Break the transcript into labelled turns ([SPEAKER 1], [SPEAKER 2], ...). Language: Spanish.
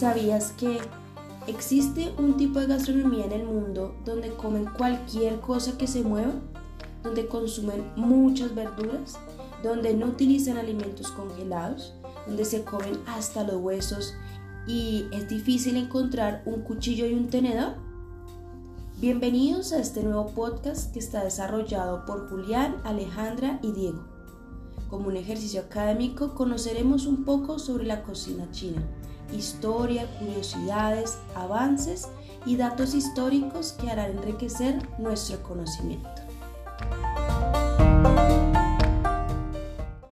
[SPEAKER 1] ¿Sabías que existe un tipo de gastronomía en el mundo donde comen cualquier cosa que se mueva? Donde consumen muchas verduras, donde no utilizan alimentos congelados, donde se comen hasta los huesos y es difícil encontrar un cuchillo y un tenedor? Bienvenidos a este nuevo podcast que está desarrollado por Julián, Alejandra y Diego. Como un ejercicio académico conoceremos un poco sobre la cocina china, historia, curiosidades, avances y datos históricos que harán enriquecer nuestro conocimiento.